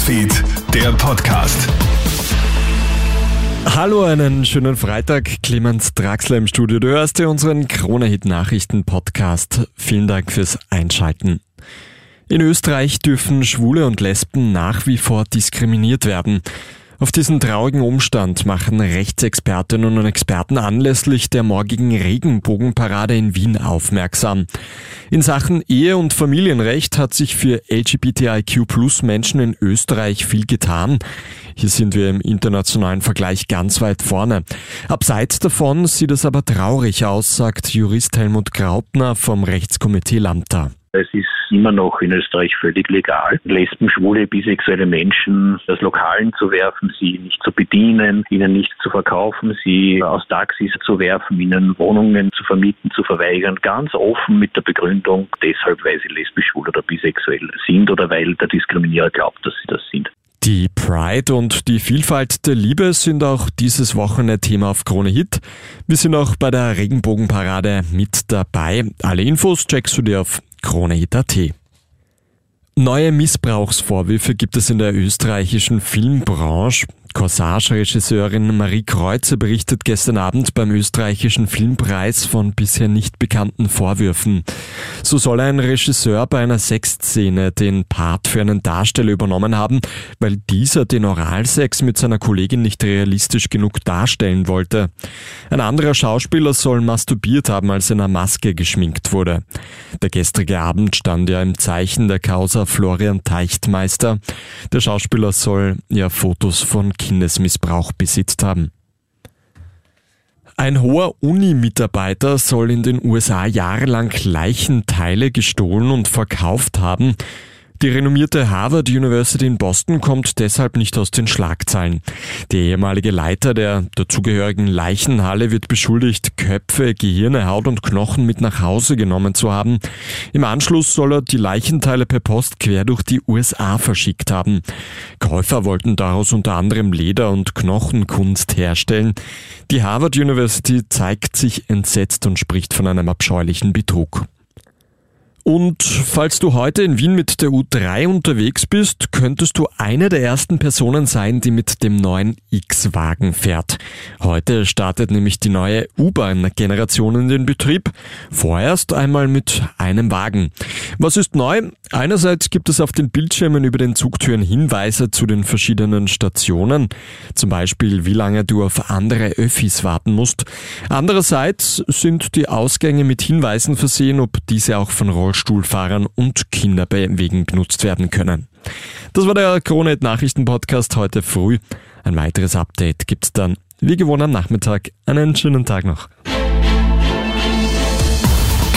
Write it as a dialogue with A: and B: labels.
A: Newsfeed, der Podcast.
B: Hallo, einen schönen Freitag. Clemens Draxler im Studio. Du hörst dir unseren Krone-Hit-Nachrichten-Podcast. Vielen Dank fürs Einschalten. In Österreich dürfen Schwule und Lesben nach wie vor diskriminiert werden. Auf diesen traurigen Umstand machen Rechtsexpertinnen und Experten anlässlich der morgigen Regenbogenparade in Wien aufmerksam. In Sachen Ehe- und Familienrecht hat sich für LGBTIQ Plus Menschen in Österreich viel getan. Hier sind wir im internationalen Vergleich ganz weit vorne. Abseits davon sieht es aber traurig aus, sagt Jurist Helmut Graupner vom Rechtskomitee Lambda.
C: Es ist immer noch in Österreich völlig legal, Lesben, schwule, bisexuelle Menschen aus Lokalen zu werfen, sie nicht zu bedienen, ihnen nicht zu verkaufen, sie aus Taxis zu werfen, ihnen Wohnungen zu vermieten, zu verweigern, ganz offen mit der Begründung, deshalb, weil sie lesbisch, schwul oder bisexuell sind oder weil der Diskriminierer glaubt, dass sie das sind.
B: Die Pride und die Vielfalt der Liebe sind auch dieses Wochenende Thema auf Krone Hit. Wir sind auch bei der Regenbogenparade mit dabei. Alle Infos checkst du dir auf KroneHit.at. Neue Missbrauchsvorwürfe gibt es in der österreichischen Filmbranche. Corsage-Regisseurin Marie Kreuzer berichtet gestern Abend beim österreichischen Filmpreis von bisher nicht bekannten Vorwürfen. So soll ein Regisseur bei einer Sexszene den Part für einen Darsteller übernommen haben, weil dieser den Oralsex mit seiner Kollegin nicht realistisch genug darstellen wollte. Ein anderer Schauspieler soll masturbiert haben, als er in einer Maske geschminkt wurde. Der gestrige Abend stand ja im Zeichen der Causa Florian Teichtmeister. Der Schauspieler soll ja Fotos von Kindesmissbrauch besitzt haben. Ein hoher Uni-Mitarbeiter soll in den USA jahrelang Leichenteile gestohlen und verkauft haben. Die renommierte Harvard University in Boston kommt deshalb nicht aus den Schlagzeilen. Der ehemalige Leiter der dazugehörigen Leichenhalle wird beschuldigt, Köpfe, Gehirne, Haut und Knochen mit nach Hause genommen zu haben. Im Anschluss soll er die Leichenteile per Post quer durch die USA verschickt haben. Käufer wollten daraus unter anderem Leder- und Knochenkunst herstellen. Die Harvard University zeigt sich entsetzt und spricht von einem abscheulichen Betrug. Und falls du heute in Wien mit der U3 unterwegs bist, könntest du eine der ersten Personen sein, die mit dem neuen X-Wagen fährt. Heute startet nämlich die neue U-Bahn-Generation in den Betrieb. Vorerst einmal mit einem Wagen. Was ist neu? Einerseits gibt es auf den Bildschirmen über den Zugtüren Hinweise zu den verschiedenen Stationen. Zum Beispiel, wie lange du auf andere Öffis warten musst. Andererseits sind die Ausgänge mit Hinweisen versehen, ob diese auch von Rollstuhl Rollstuhlfahrern und Kinderbewegen genutzt werden können. Das war der Krone Nachrichten Podcast heute früh. Ein weiteres Update gibt's dann wie gewohnt am Nachmittag. Einen schönen Tag noch.